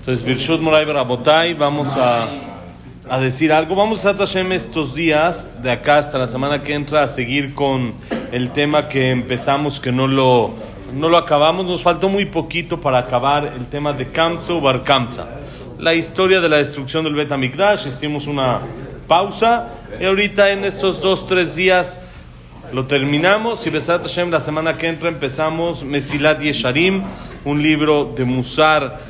Entonces, Birshut Moray Rabotay, vamos a, a decir algo. Vamos a Tashem estos días, de acá hasta la semana que entra, a seguir con el tema que empezamos, que no lo, no lo acabamos. Nos faltó muy poquito para acabar el tema de Kamza o Bar Kamza. La historia de la destrucción del Bet HaMikdash. Hicimos una pausa y ahorita en estos dos, tres días lo terminamos y Besat Hashem la semana que entra empezamos Mesilat Yesharim, un libro de Musar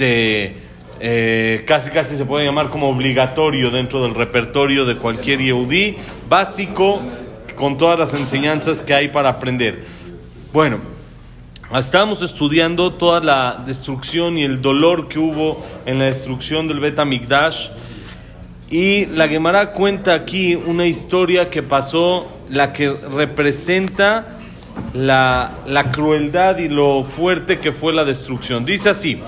eh, casi casi se puede llamar como obligatorio dentro del repertorio de cualquier Yehudi, básico con todas las enseñanzas que hay para aprender. Bueno, estábamos estudiando toda la destrucción y el dolor que hubo en la destrucción del Bet HaMikdash y la Gemara cuenta aquí una historia que pasó, la que representa la, la crueldad y lo fuerte que fue la destrucción. Dice así: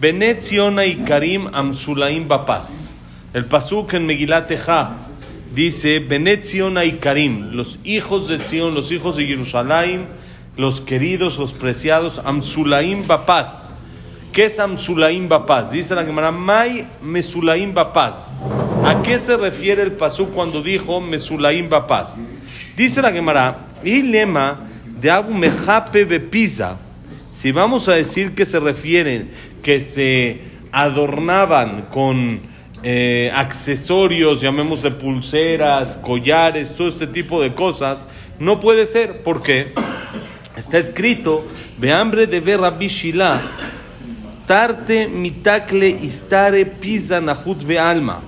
Benet Ziona y Karim Amsulaim Bapaz. El pasuk en Megilat Eja dice: Benet Ziona y Karim, los hijos de Zion, los hijos de Jerusalén, los queridos, los preciados, Amsulaim Bapaz. ¿Qué es Amsulaim Bapaz? Dice la Gemara: May Mesulaim Bapaz. ¿A qué se refiere el pasú cuando dijo Mesulaim Bapaz? Dice la Gemara, y lema de Abu Mejape. Si vamos a decir que se refieren, que se adornaban con eh, accesorios, llamémosle pulseras, collares, todo este tipo de cosas, no puede ser, porque está escrito, de hambre de ver Rabbi Shila, tarte mitakle istare pisa nahut be alma.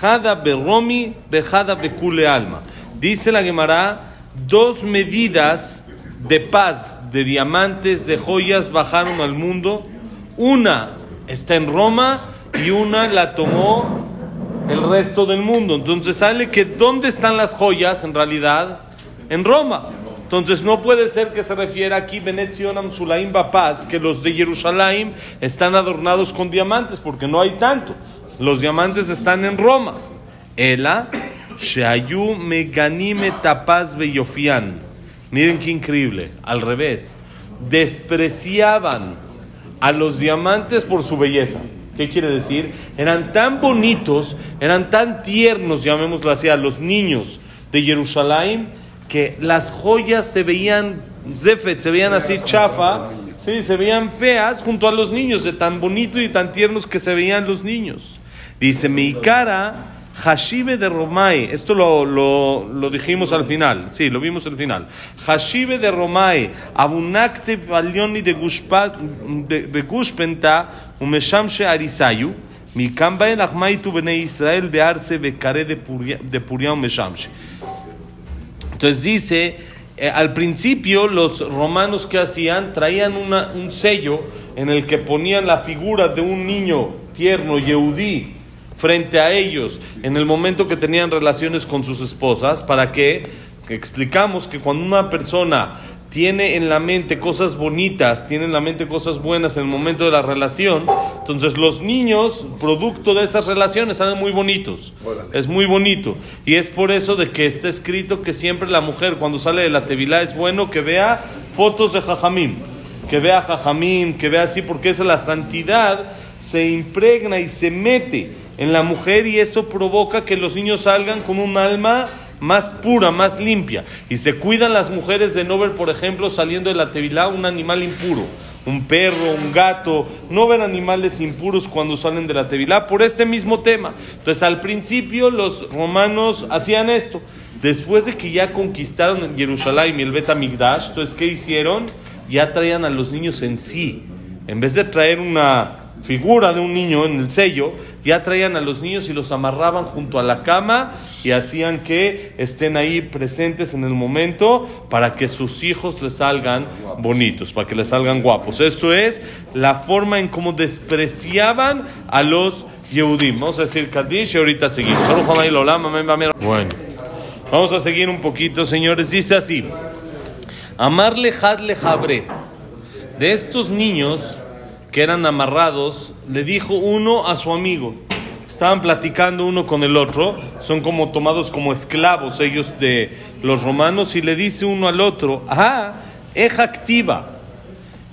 Jada Beromi, Bejada Bekule Alma. Dice la Gemara, dos medidas de paz, de diamantes, de joyas bajaron al mundo. Una está en Roma y una la tomó el resto del mundo. Entonces sale que ¿dónde están las joyas en realidad? En Roma. Entonces no puede ser que se refiera aquí Benetzion Sulaim Bapaz, que los de Jerusalén están adornados con diamantes, porque no hay tanto. Los diamantes están en Roma. Ela, Sheayu Meganime Tapaz Beyofian. Miren qué increíble. Al revés. Despreciaban a los diamantes por su belleza. ¿Qué quiere decir? Eran tan bonitos, eran tan tiernos, llamémoslo así, a los niños de Jerusalén, que las joyas se veían, zefet, se veían así chafa, sí, se veían feas junto a los niños, de tan bonito y tan tiernos que se veían los niños. Dice, mi cara, Hashibe de Romai, esto lo, lo, lo, dijimos al final, sí, lo vimos al final. Hashibe de Romai, Abunakte Valioni de Gushpenta, Umeshamshe Arisayu, mi kamba el Ahmaitu Bene Israel de Arce Becare de Puria Umeshamshe. Entonces dice, eh, al principio los romanos que hacían traían una, un sello en el que ponían la figura de un niño tierno, Yehudí, frente a ellos en el momento que tenían relaciones con sus esposas, para que, que explicamos que cuando una persona tiene en la mente cosas bonitas, tiene en la mente cosas buenas en el momento de la relación, entonces los niños, producto de esas relaciones, salen muy bonitos. Es muy bonito. Y es por eso de que está escrito que siempre la mujer cuando sale de la tevilá es bueno que vea fotos de jajamín, que vea jajamín, que vea así, porque eso la santidad se impregna y se mete en la mujer y eso provoca que los niños salgan con un alma más pura, más limpia. Y se cuidan las mujeres de no ver, por ejemplo, saliendo de la tevilá un animal impuro, un perro, un gato, no ver animales impuros cuando salen de la tevilá por este mismo tema. Entonces, al principio los romanos hacían esto. Después de que ya conquistaron Jerusalén y el Bet Migdash, entonces, ¿qué hicieron? Ya traían a los niños en sí. En vez de traer una figura de un niño en el sello, ya traían a los niños y los amarraban junto a la cama y hacían que estén ahí presentes en el momento para que sus hijos les salgan bonitos, para que les salgan guapos. Esto es la forma en cómo despreciaban a los Yehudim. Vamos a decir Kadish y ahorita seguimos. Bueno, vamos a seguir un poquito, señores. Dice así: Amarle Hadle Jabre. De estos niños que eran amarrados, le dijo uno a su amigo. Estaban platicando uno con el otro, son como tomados como esclavos ellos de los romanos, y le dice uno al otro, ah, eja activa,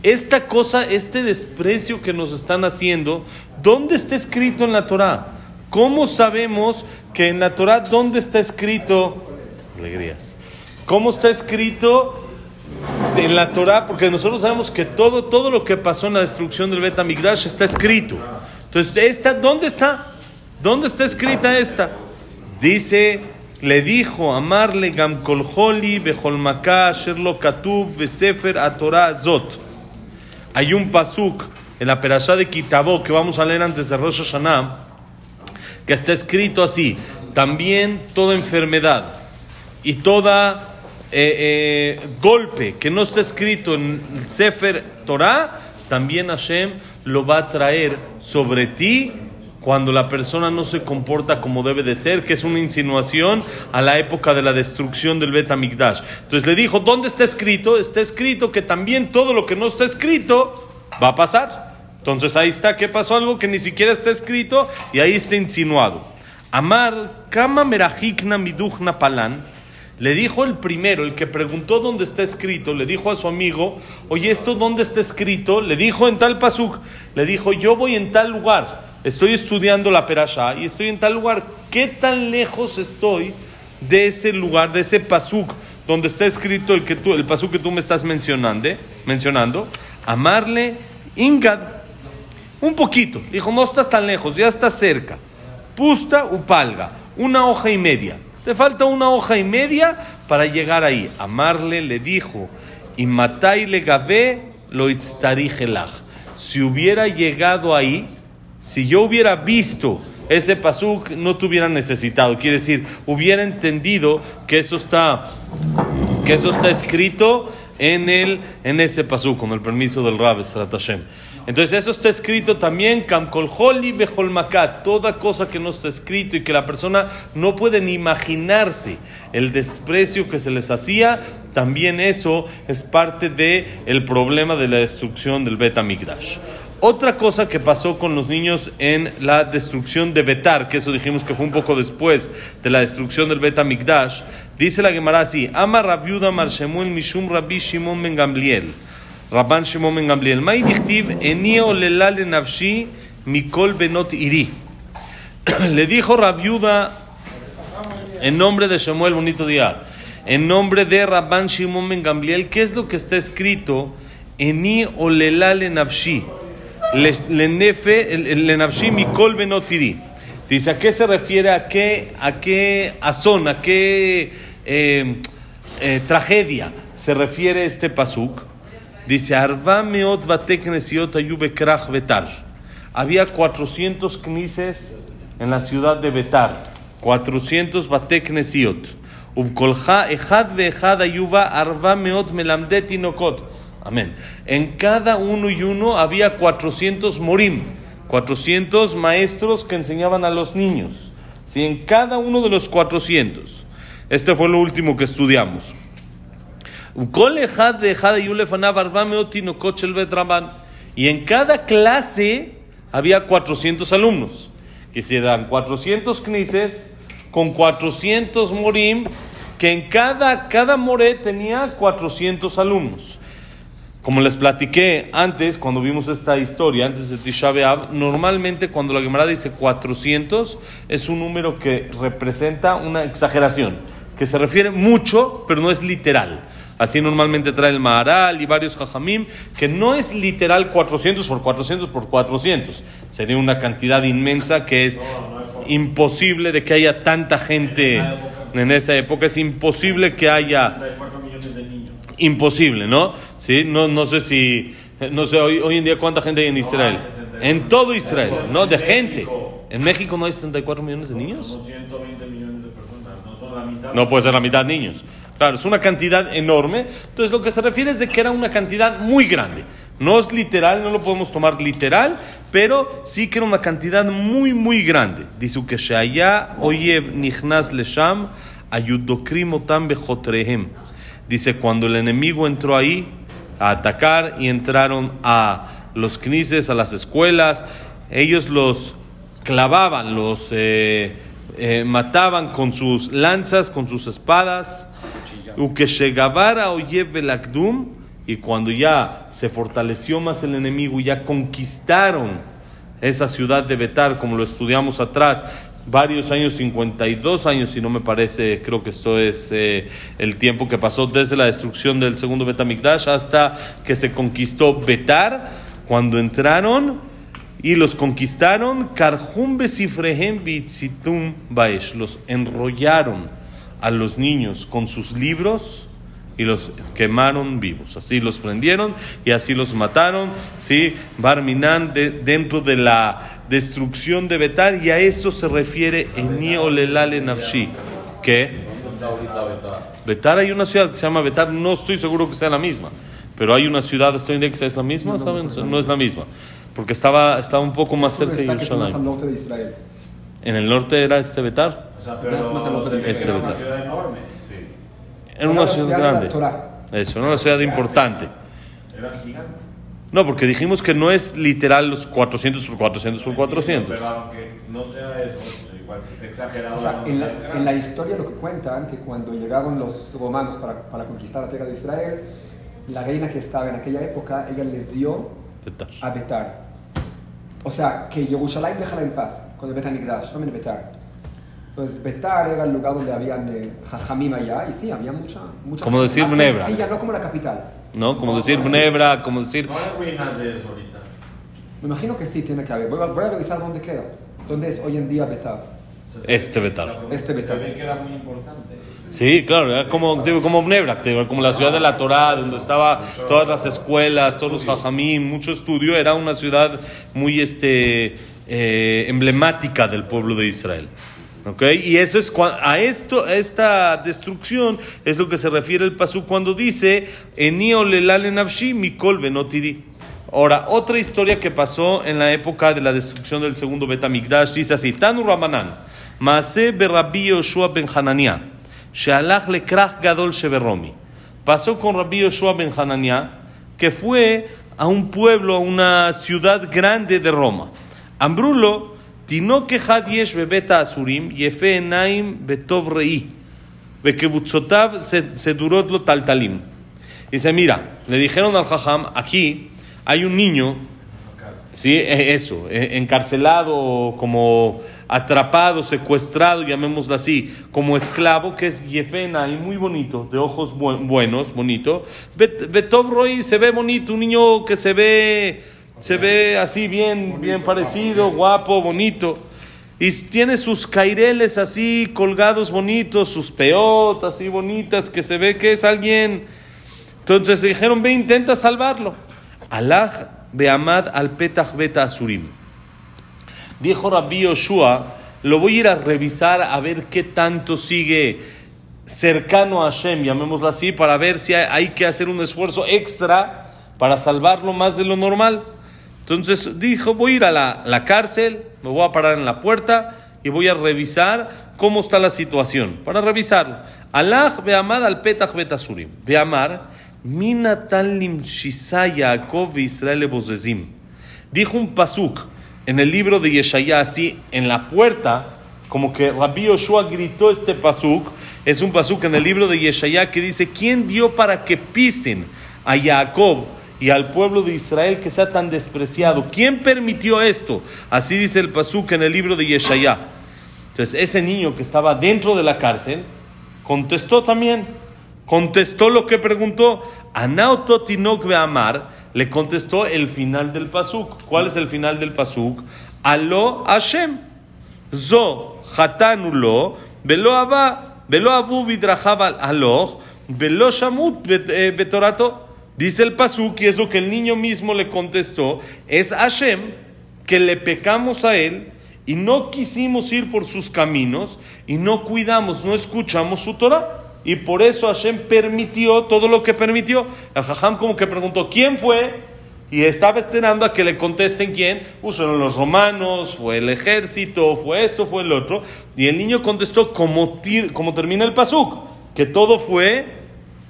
esta cosa, este desprecio que nos están haciendo, ¿dónde está escrito en la Torah? ¿Cómo sabemos que en la Torah, dónde está escrito? Alegrías. ¿Cómo está escrito en la Torah? Porque nosotros sabemos que todo, todo lo que pasó en la destrucción del Bet Amigdash está escrito. Entonces, esta, ¿dónde está? ¿Dónde está escrita esta? Dice, le dijo, amarle gam kolholi becholmaka sherlo katub besefer a Torah zot. Hay un pasuk en la perashá de Kitabó que vamos a leer antes de Rosh Hashanah que está escrito así: también toda enfermedad y toda eh, eh, golpe que no está escrito en el Sefer Torah, también Hashem lo va a traer sobre ti cuando la persona no se comporta como debe de ser, que es una insinuación a la época de la destrucción del Bet Amigdash. Entonces le dijo, ¿dónde está escrito? Está escrito que también todo lo que no está escrito va a pasar. Entonces ahí está, ¿qué pasó? Algo que ni siquiera está escrito y ahí está insinuado. Amar, Kama Merajikna Miduchna Palan, le dijo el primero, el que preguntó dónde está escrito, le dijo a su amigo, oye, ¿esto dónde está escrito? Le dijo en tal pasuk, le dijo, yo voy en tal lugar estoy estudiando la perashá y estoy en tal lugar. ¿Qué tan lejos estoy de ese lugar, de ese pasuk donde está escrito el, que tú, el pasuk que tú me estás mencionando? mencionando? Amarle Ingad. Un poquito. Dijo, no estás tan lejos, ya estás cerca. Pusta upalga. Una hoja y media. Te falta una hoja y media para llegar ahí. Amarle le dijo, y matai le gavé lo Si hubiera llegado ahí, si yo hubiera visto ese pasuk, no te hubiera necesitado. Quiere decir, hubiera entendido que eso está, que eso está escrito en, el, en ese pasuk, con el permiso del Rab Hashem. Entonces eso está escrito también, Kamkolholi Beholmakat, toda cosa que no está escrito y que la persona no puede ni imaginarse el desprecio que se les hacía, también eso es parte del el problema de la destrucción del Bet Amigdash. Otra cosa que pasó con los niños en la destrucción de Betar, que eso dijimos que fue un poco después de la destrucción del Bet Mikdash, dice la Gemara así: Ama Rabiuda Mar Shemuel Mishum Rabbi Shimon Ben Gamliel. Rabban Shimon Ben Gamliel. Mai dichtiv enio lelale nafshi mikol benot iri. Le dijo Rabiuda en nombre de Shemuel, bonito día, en nombre de Rabban Shimon Ben Gamliel, ¿qué es lo que está escrito? Eni olelale nafshi mikol benotiri. Dice, ¿a qué se refiere? ¿A qué, a qué azón, a qué eh, eh, tragedia se refiere este pasuk? Dice, Arva meot ayube krach betar. Había 400 knises en la ciudad de Betar. 400 bateknesiot. Amén. En cada uno y uno había 400 morim, 400 maestros que enseñaban a los niños. ¿Sí? En cada uno de los 400. Este fue lo último que estudiamos. Y en cada clase había 400 alumnos. Que eran 400 knises con 400 morim, que en cada, cada more tenía 400 alumnos. Como les platiqué antes, cuando vimos esta historia, antes de Tisha B'Av, normalmente cuando la Gemara dice 400 es un número que representa una exageración, que se refiere mucho, pero no es literal. Así normalmente trae el Maharal y varios Jajamim, que no es literal 400 por 400 por 400. Sería una cantidad inmensa que es imposible de que haya tanta gente en esa época. Es imposible que haya imposible, ¿no? ¿Sí? No, no sé si, no sé, hoy, hoy en día cuánta gente hay en Israel. En todo Israel, ¿no? De gente. ¿En México no hay 64 millones de niños? 120 millones de personas, no son la mitad. No puede ser la mitad niños. Claro, es una cantidad enorme. Entonces lo que se refiere es de que era una cantidad muy grande. No es literal, no lo podemos tomar literal, pero sí que era una cantidad muy, muy grande. Dice que Shaya Oyev Nichnas Lesham Ayudokrim Otam Bejotrehem. Dice, cuando el enemigo entró ahí a atacar y entraron a los knises, a las escuelas, ellos los clavaban, los eh, eh, mataban con sus lanzas, con sus espadas. y cuando ya se fortaleció más el enemigo y ya conquistaron esa ciudad de Betar, como lo estudiamos atrás, varios años, 52 años, si no me parece, creo que esto es eh, el tiempo que pasó desde la destrucción del segundo Betamikdash hasta que se conquistó Betar, cuando entraron y los conquistaron, Karjum Besifrehem Bitzitum Baesh, los enrollaron a los niños con sus libros y los quemaron vivos. Así los prendieron y así los mataron. ¿sí? Barminan de, dentro de la destrucción de Betar y a eso se refiere Eniolelale Nafshi. ¿Qué? Betar hay una ciudad que se llama Betar, no estoy seguro que sea la misma, pero hay una ciudad, estoy en que es la misma, ¿saben? No es la misma, porque estaba, estaba un poco más cerca de Jerusalén. norte de Israel. En el norte era este Betar. O sea, pero está más al norte de Israel. es una ciudad enorme. Sí. Era una ciudad grande. Eso, era una ciudad importante. Era gigante. No, porque dijimos que no es literal los 400 por 400 por 400. Pero aunque no sea eso, pues igual si está exagerado. O sea, no en la, en la historia lo que cuentan, que cuando llegaron los romanos para, para conquistar la tierra de Israel, la reina que estaba en aquella época, ella les dio Betar. a Betar. O sea, que Jerusalén dejara en paz con el Betamigdash, no en Betar. Entonces, Betar era el lugar donde habían eh, jajamim allá, y sí, había mucha... mucha Como decir más Ginebra. sencilla, no como la capital. ¿No? Como decir Ginebra, como decir. No hay ruinas de eso ahorita. Me imagino que sí, tiene que haber. Voy a, voy a revisar dónde queda. ¿Dónde es hoy en día Betar? Este Betar. Este Betar. Se ve que era muy importante. Sí, claro, era como, como como la ciudad de la Torá, donde estaba todas las escuelas, todos los jajamim, mucho estudio, era una ciudad muy este, eh, emblemática del pueblo de Israel. ¿Ok? Y eso es a esto, a esta destrucción es lo que se refiere el pasú cuando dice mikol venotiri. Ahora, otra historia que pasó en la época de la destrucción del segundo Betamigdash dice así: Tanu Ramanan, Maase berabbi Yoshua ben Hanania, Shalach le Gadol Sheberromi. Pasó con Rabbi Yoshua ben Hanania, que fue a un pueblo, a una ciudad grande de Roma. Ambrulo, Tino Had Yesh Bebeta Asurim, Yefe Enaim Betov Rei, Bekebutzotav Sedurot Lo Taltalim. Dice, mira, le dijeron al Jajam, aquí hay un niño sí, eh, eso, eh, encarcelado, como atrapado, secuestrado, llamémoslo así, como esclavo, que es Yefena y muy bonito, de ojos bu- buenos, bonito. Bet- Betov Roy se ve bonito, un niño que se ve, se ve así bien, bien parecido, guapo, bonito. Y tiene sus caireles así colgados bonitos, sus peotas así bonitas, que se ve que es alguien... Entonces dijeron, ve, intenta salvarlo. Alaj beamad al petach beta asurim. Dijo Rabbi Yoshua, lo voy a ir a revisar a ver qué tanto sigue cercano a Hashem, llamémoslo así, para ver si hay, que hacer un esfuerzo extra para salvarlo más de lo normal. Entonces dijo, voy a ir a la, la cárcel, me voy a parar en la puerta y voy a revisar cómo está la situación, para revisarlo. Alaj beamad al petach betasurim. Beamar, minatalim Yaakov Israel bozezim. Dijo un pasuk en el libro de Yeshaya así, en la puerta, como que Rabbi Yoshua gritó este pasuk, es un pasuk en el libro de Yeshaya que dice, ¿quién dio para que pisen a Jacob y al pueblo de Israel que sea tan despreciado? ¿Quién permitió esto? Así dice el pasuk en el libro de Yeshaya. Entonces, ese niño que estaba dentro de la cárcel, contestó también, contestó lo que preguntó. Anauto Tinok Beamar le contestó el final del pasuk. ¿Cuál es el final del pasuk? Aló Hashem. Zo hatanu lo, velo ava, velo avu vidrajab al aloch, velo shamut eh, betorato. Dice el pasuk, y es lo que el niño mismo le contestó, es Hashem que le pecamos a él y no quisimos ir por sus caminos y no cuidamos, no escuchamos su Torah. Y por eso Hashem permitió todo lo que permitió. El Jajam como que preguntó, ¿quién fue? Y estaba esperando a que le contesten quién. Uh, fueron los romanos, fue el ejército, fue esto, fue el otro. Y el niño contestó como, termina el pasuk, que todo fue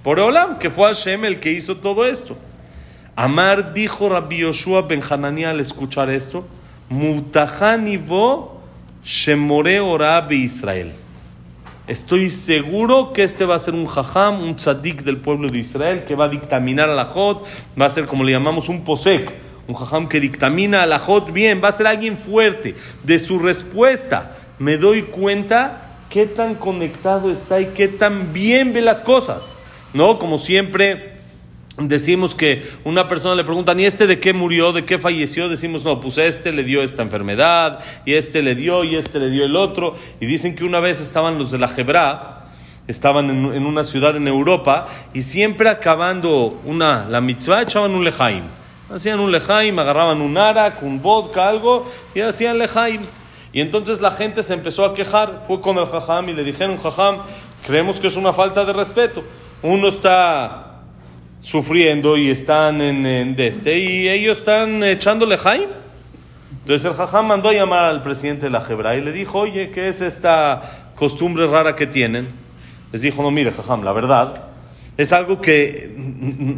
por Olam, que fue Hashem el que hizo todo esto. Amar dijo Rabbi Yoshua ben Hanani al escuchar esto, Mutahani vo shemore ora be Israel. Estoy seguro que este va a ser un jajam, un tzadik del pueblo de Israel, que va a dictaminar a la Jot, va a ser como le llamamos un posek, un jajam que dictamina a la Jot bien, va a ser alguien fuerte. De su respuesta me doy cuenta qué tan conectado está y qué tan bien ve las cosas. ¿No? Como siempre decimos que una persona le pregunta, ¿y este de qué murió? ¿De qué falleció? Decimos, no, pues este le dio esta enfermedad, y este le dio, y este le dio el otro. Y dicen que una vez estaban los de la Jebra, estaban en, en una ciudad en Europa, y siempre acabando una, la mitzvah echaban un lejaim. Hacían un lejaim, agarraban un arak, un vodka, algo, y hacían lejaim. Y entonces la gente se empezó a quejar, fue con el jajam y le dijeron, jajam, creemos que es una falta de respeto. Uno está sufriendo y están en, este y ellos están echándole Jaime. Entonces el jajam mandó a llamar al presidente de la Jebra y le dijo, oye, ¿qué es esta costumbre rara que tienen? Les dijo, no, mire, jajam, la verdad es algo que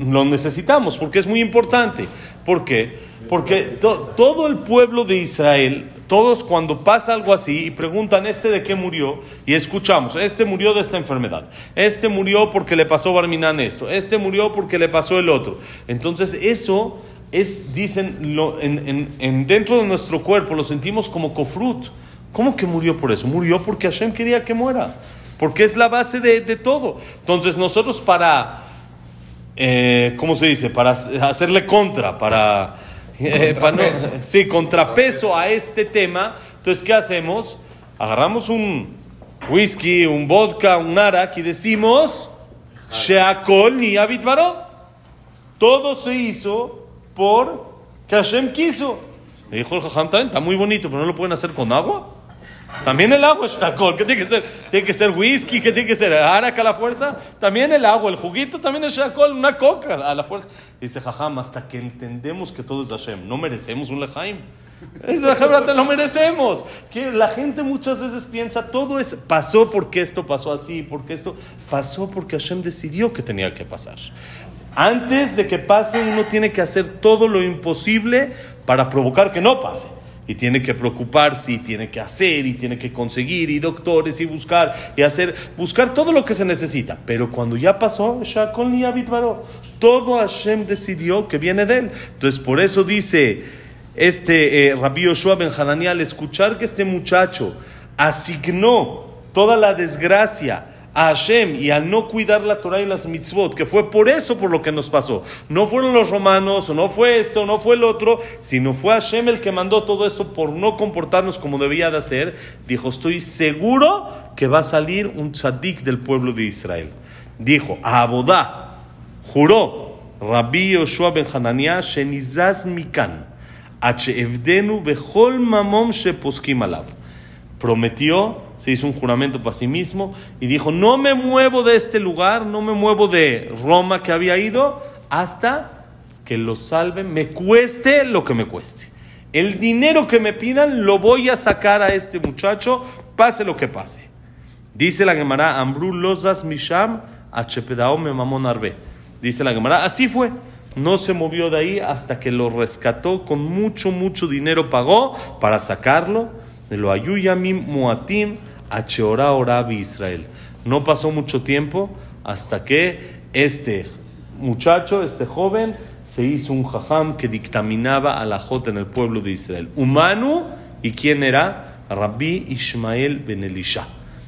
lo necesitamos porque es muy importante. ¿Por qué? Porque to- todo el pueblo de Israel, todos cuando pasa algo así y preguntan, ¿este de qué murió? Y escuchamos, este murió de esta enfermedad, este murió porque le pasó Barminan esto, este murió porque le pasó el otro. Entonces eso es, dicen, lo- en, en- en- dentro de nuestro cuerpo lo sentimos como cofrut. ¿Cómo que murió por eso? Murió porque Hashem quería que muera. Porque es la base de, de todo. Entonces nosotros para, eh, ¿cómo se dice? Para hacerle contra, para, eh, para sí, contrapeso a este tema. Entonces, ¿qué hacemos? Agarramos un whisky, un vodka, un arak y decimos, Sheakol ni. Todo se hizo por que Hashem quiso. Le dijo el Jajam, "Está bien, está muy bonito, pero no lo pueden hacer con agua. También el agua es alcohol. ¿Qué tiene que ser? ¿Tiene que ser whisky? ¿Qué tiene que ser? ¿Araca a la fuerza? También el agua, el juguito también es alcohol, una coca a la fuerza. Dice Jajam, hasta que entendemos que todo es Hashem, no merecemos un lejaim. Es Hashem, lo merecemos. Que la gente muchas veces piensa, todo es, pasó porque esto pasó así, porque esto pasó porque Hashem decidió que tenía que pasar. Antes de que pase, uno tiene que hacer todo lo imposible para provocar que no pase. Y tiene que preocuparse, y tiene que hacer, y tiene que conseguir, y doctores, y buscar, y hacer, buscar todo lo que se necesita. Pero cuando ya pasó, Shakol ni Abitbaro, todo Hashem decidió que viene de él. Entonces, por eso dice este eh, Rabbi Yoshua Ben Hanani, al escuchar que este muchacho asignó toda la desgracia a Hashem y al no cuidar la Torah y las mitzvot, que fue por eso por lo que nos pasó. No fueron los romanos, o no fue esto, no fue el otro, sino fue Hashem el que mandó todo eso por no comportarnos como debía de hacer. Dijo, estoy seguro que va a salir un tzadik del pueblo de Israel. Dijo, a Abodá, juró Rabbi Yoshua ben Hananiah, Shenizaz Mikan, Evdenu Bechol Mamom Sheposkim Alav prometió, se hizo un juramento para sí mismo y dijo, no me muevo de este lugar, no me muevo de Roma que había ido, hasta que lo salven, me cueste lo que me cueste. El dinero que me pidan lo voy a sacar a este muchacho, pase lo que pase. Dice la Gemara, Ambru losas misham me mamón arbe. Dice la Gemara, así fue. No se movió de ahí hasta que lo rescató con mucho, mucho dinero pagó para sacarlo lo muatim Israel. No pasó mucho tiempo hasta que este muchacho, este joven, se hizo un jajam que dictaminaba a la jota en el pueblo de Israel. Humano, ¿y quién era? Rabbi Ishmael ben Elisha.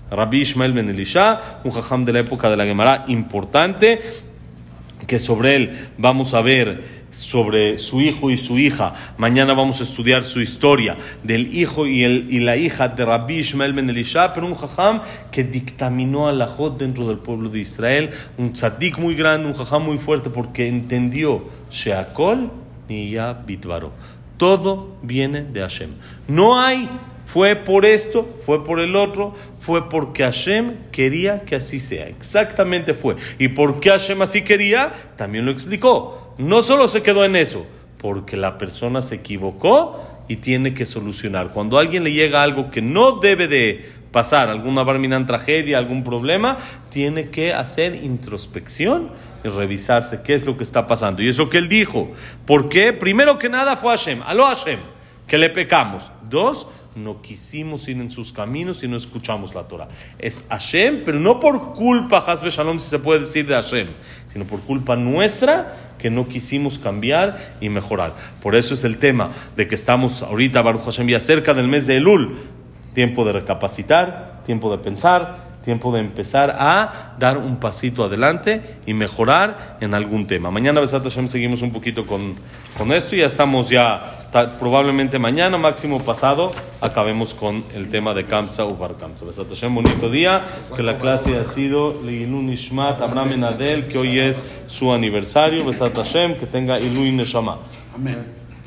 Rabbi Ishmael ben Elisha, un jajam de la época de la Gemara importante, que sobre él vamos a ver sobre su hijo y su hija. Mañana vamos a estudiar su historia del hijo y, el, y la hija de Rabbi Ishmael ben Elisha, pero un jajam que dictaminó a la Jot dentro del pueblo de Israel, un tzadik muy grande, un jajam muy fuerte, porque entendió Sheakol ni ya Bitvaro. Todo viene de Hashem. No hay fue por esto, fue por el otro, fue porque Hashem quería que así sea. Exactamente fue. ¿Y por qué Hashem así quería? También lo explicó. No solo se quedó en eso, porque la persona se equivocó y tiene que solucionar. Cuando a alguien le llega algo que no debe de pasar, alguna barminan tragedia, algún problema, tiene que hacer introspección y revisarse qué es lo que está pasando. Y eso que él dijo. ¿Por qué? Primero que nada fue Hashem. Aló Hashem, que le pecamos. Dos, no quisimos ir en sus caminos y no escuchamos la Torah. Es Hashem, pero no por culpa, Hasbe Shalom, si se puede decir de Hashem, sino por culpa nuestra que no quisimos cambiar y mejorar. Por eso es el tema de que estamos ahorita, Baruch Hashem, ya cerca del mes de Elul, tiempo de recapacitar, tiempo de pensar, tiempo de empezar a dar un pasito adelante y mejorar en algún tema. Mañana, Besat Hashem, seguimos un poquito con, con esto y ya estamos ya, probablemente mañana, máximo pasado, acabemos con el tema de Kamsa u Bar Kamsa. Hashem, bonito día, que la clase ha sido Leilun Ishmat Abraham Enadel, que hoy es su aniversario. Besat Hashem, que tenga Ilui Neshama.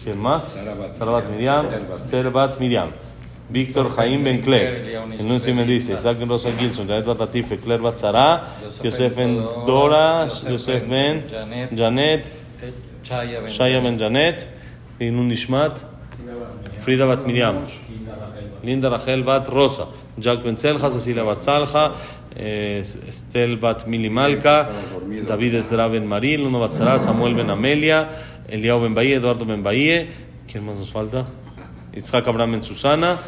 ¿Quién más? Sarabat Miriam, Esther Bat Miriam. Víctor Jaime Ben Enuncio me dice, Isaac Rosa Gilson, Janet Batatife, Claire Batzara, Yosef Ben Dora, Yosef Ben Janet, Shaya Ben Janet, Inun Nishmat, Frida Bat Miriam, Linda Rachel Bat Rosa, Jack Ben Selja, Cecilia Bat Salja, Estel Bat Mili David Ezra Ben Maril, Luno Bat Samuel Ben Amelia, Eliao Ben Bahía, Eduardo Ben Bahía, ¿quién más nos falta? Itzhak Abraham Ben Susana,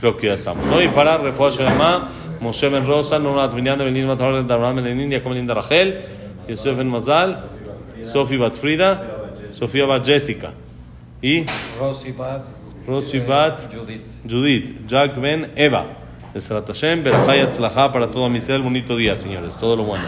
creo que ya estamos. Hoy para Refuah Shelema, Moshe Ben Rosa, Nora Adminian Ben Lin Matar Ben Abraham Ben Lenin, Jacob Linda Rachel, Yosef Ben Mazal, Sofi Bat Frida, Sofía Bat Jessica y Rosy Bat. Rosy eh, Judith. Judith, Jack Ben Eva. Esrat Hashem, Atzlajá para todo Misel. Bonito día, señores. Todo lo bueno.